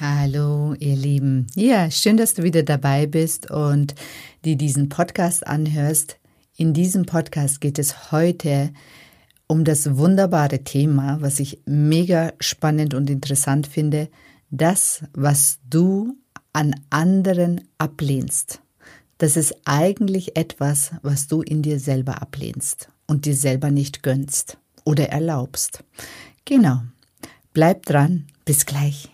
Hallo, ihr Lieben. Ja, schön, dass du wieder dabei bist und die diesen Podcast anhörst. In diesem Podcast geht es heute um das wunderbare Thema, was ich mega spannend und interessant finde, das, was du an anderen ablehnst. Das ist eigentlich etwas, was du in dir selber ablehnst und dir selber nicht gönnst oder erlaubst. Genau. Bleib dran. Bis gleich.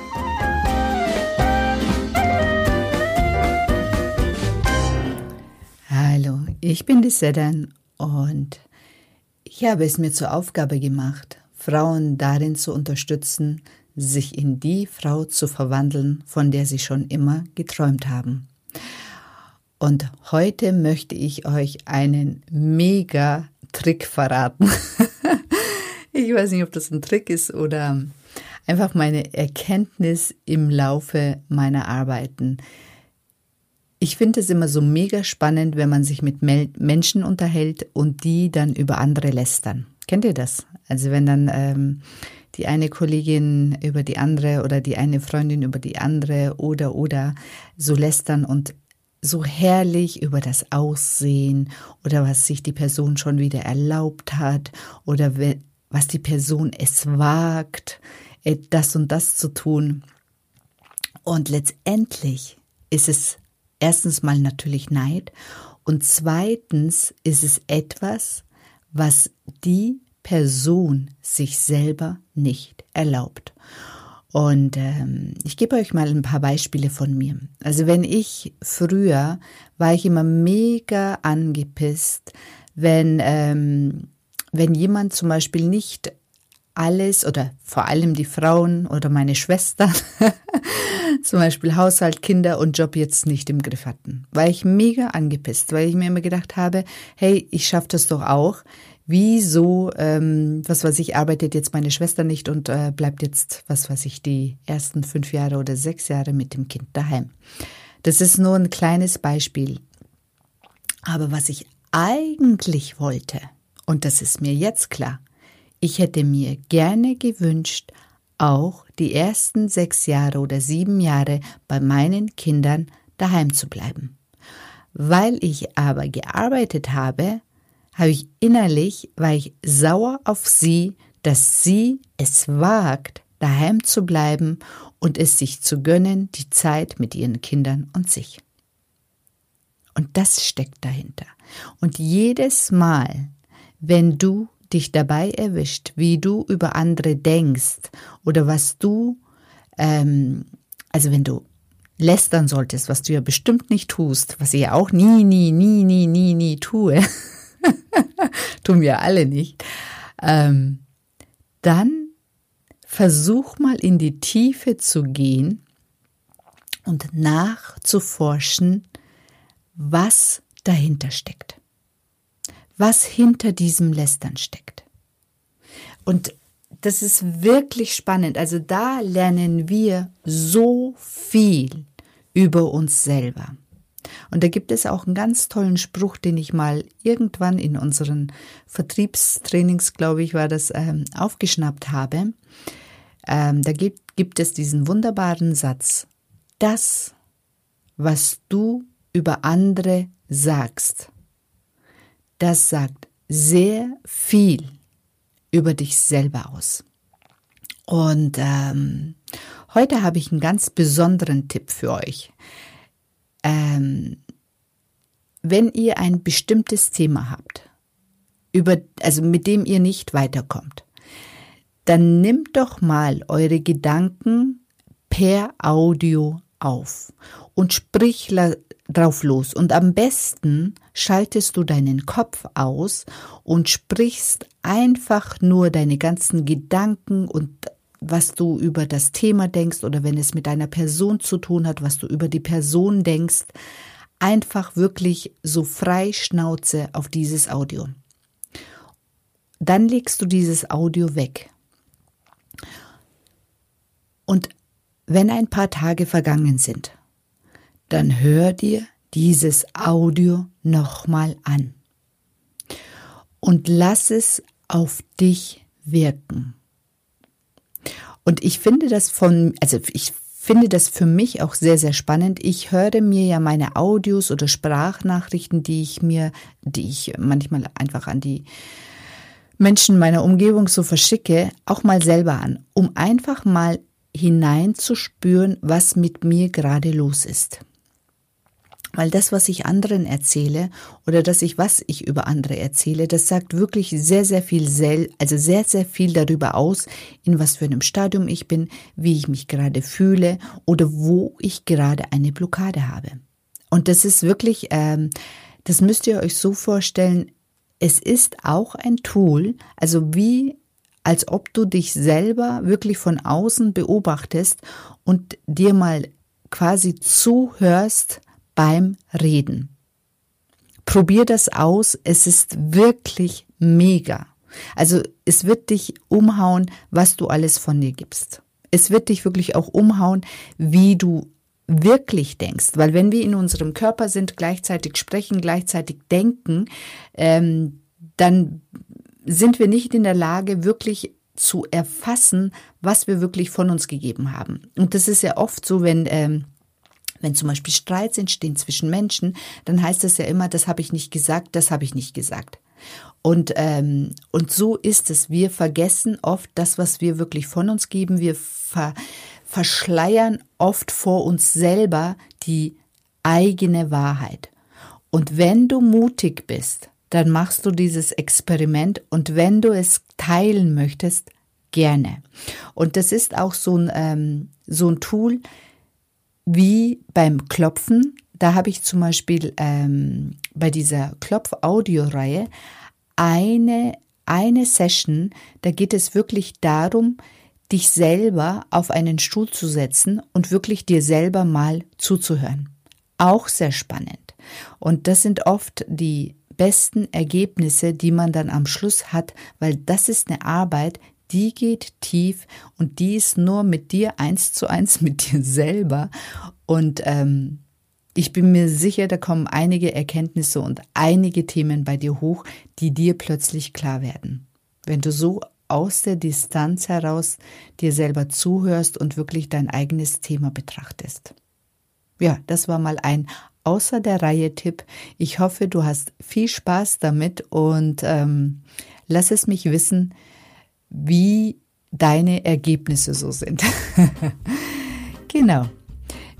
Ich bin die Sedan und ich habe es mir zur Aufgabe gemacht, Frauen darin zu unterstützen, sich in die Frau zu verwandeln, von der sie schon immer geträumt haben. Und heute möchte ich euch einen mega Trick verraten. ich weiß nicht, ob das ein Trick ist oder einfach meine Erkenntnis im Laufe meiner Arbeiten. Ich finde es immer so mega spannend, wenn man sich mit Menschen unterhält und die dann über andere lästern. Kennt ihr das? Also wenn dann ähm, die eine Kollegin über die andere oder die eine Freundin über die andere oder oder so lästern und so herrlich über das Aussehen oder was sich die Person schon wieder erlaubt hat oder was die Person es wagt, äh, das und das zu tun. Und letztendlich ist es erstens mal natürlich Neid und zweitens ist es etwas, was die Person sich selber nicht erlaubt. Und ähm, ich gebe euch mal ein paar Beispiele von mir. Also wenn ich früher war ich immer mega angepisst, wenn ähm, wenn jemand zum Beispiel nicht alles oder vor allem die Frauen oder meine Schwestern zum Beispiel Haushalt, Kinder und Job jetzt nicht im Griff hatten. War ich mega angepisst, weil ich mir immer gedacht habe, hey, ich schaffe das doch auch. Wieso, ähm, was weiß ich, arbeitet jetzt meine Schwester nicht und äh, bleibt jetzt, was weiß ich, die ersten fünf Jahre oder sechs Jahre mit dem Kind daheim. Das ist nur ein kleines Beispiel. Aber was ich eigentlich wollte, und das ist mir jetzt klar, ich hätte mir gerne gewünscht, auch die ersten sechs Jahre oder sieben Jahre bei meinen Kindern daheim zu bleiben. Weil ich aber gearbeitet habe, habe ich innerlich, war ich sauer auf sie, dass sie es wagt, daheim zu bleiben und es sich zu gönnen, die Zeit mit ihren Kindern und sich. Und das steckt dahinter. Und jedes Mal, wenn du dich dabei erwischt, wie du über andere denkst oder was du, ähm, also wenn du lästern solltest, was du ja bestimmt nicht tust, was ich ja auch nie, nie, nie, nie, nie, nie tue, tun wir alle nicht, ähm, dann versuch mal in die Tiefe zu gehen und nachzuforschen, was dahinter steckt was hinter diesem Lästern steckt. Und das ist wirklich spannend. Also da lernen wir so viel über uns selber. Und da gibt es auch einen ganz tollen Spruch, den ich mal irgendwann in unseren Vertriebstrainings, glaube ich, war das, ähm, aufgeschnappt habe. Ähm, da gibt, gibt es diesen wunderbaren Satz. Das, was du über andere sagst, das sagt sehr viel über dich selber aus. Und ähm, heute habe ich einen ganz besonderen Tipp für euch. Ähm, wenn ihr ein bestimmtes Thema habt, über, also mit dem ihr nicht weiterkommt, dann nimmt doch mal eure Gedanken per Audio auf und sprich drauf los. Und am besten schaltest du deinen Kopf aus und sprichst einfach nur deine ganzen Gedanken und was du über das Thema denkst oder wenn es mit einer Person zu tun hat, was du über die Person denkst. Einfach wirklich so frei Schnauze auf dieses Audio. Dann legst du dieses Audio weg. Und wenn ein paar Tage vergangen sind, dann hör dir dieses Audio nochmal an und lass es auf dich wirken. Und ich finde das von, also ich finde das für mich auch sehr, sehr spannend. Ich höre mir ja meine Audios oder Sprachnachrichten, die ich mir, die ich manchmal einfach an die Menschen meiner Umgebung so verschicke, auch mal selber an, um einfach mal hineinzuspüren, was mit mir gerade los ist. Weil das, was ich anderen erzähle oder dass ich, was ich über andere erzähle, das sagt wirklich sehr, sehr viel, also sehr, sehr viel darüber aus, in was für einem Stadium ich bin, wie ich mich gerade fühle oder wo ich gerade eine Blockade habe. Und das ist wirklich, ähm, das müsst ihr euch so vorstellen, es ist auch ein Tool, also wie als ob du dich selber wirklich von außen beobachtest und dir mal quasi zuhörst, beim Reden. Probier das aus, es ist wirklich mega. Also es wird dich umhauen, was du alles von dir gibst. Es wird dich wirklich auch umhauen, wie du wirklich denkst, weil wenn wir in unserem Körper sind, gleichzeitig sprechen, gleichzeitig denken, ähm, dann sind wir nicht in der Lage, wirklich zu erfassen, was wir wirklich von uns gegeben haben. Und das ist ja oft so, wenn ähm, wenn zum Beispiel Streits entstehen zwischen Menschen, dann heißt es ja immer, das habe ich nicht gesagt, das habe ich nicht gesagt. Und, ähm, und so ist es. Wir vergessen oft das, was wir wirklich von uns geben. Wir ver verschleiern oft vor uns selber die eigene Wahrheit. Und wenn du mutig bist, dann machst du dieses Experiment und wenn du es teilen möchtest, gerne. Und das ist auch so ein, ähm, so ein Tool, wie beim Klopfen. Da habe ich zum Beispiel ähm, bei dieser Klopf-Audio-Reihe eine, eine Session, da geht es wirklich darum, dich selber auf einen Stuhl zu setzen und wirklich dir selber mal zuzuhören. Auch sehr spannend. Und das sind oft die besten Ergebnisse, die man dann am Schluss hat, weil das ist eine Arbeit, die geht tief und die ist nur mit dir eins zu eins mit dir selber. Und ähm, ich bin mir sicher, da kommen einige Erkenntnisse und einige Themen bei dir hoch, die dir plötzlich klar werden. Wenn du so aus der Distanz heraus dir selber zuhörst und wirklich dein eigenes Thema betrachtest. Ja, das war mal ein außer der Reihe Tipp. Ich hoffe, du hast viel Spaß damit und ähm, lass es mich wissen, wie deine Ergebnisse so sind. genau.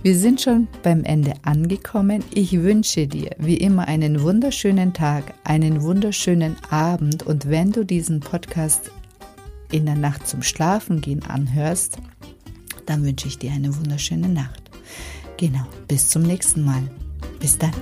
Wir sind schon beim Ende angekommen. Ich wünsche dir wie immer einen wunderschönen Tag, einen wunderschönen Abend und wenn du diesen Podcast in der Nacht zum Schlafengehen anhörst, dann wünsche ich dir eine wunderschöne Nacht. Genau, bis zum nächsten Mal. Bis dann.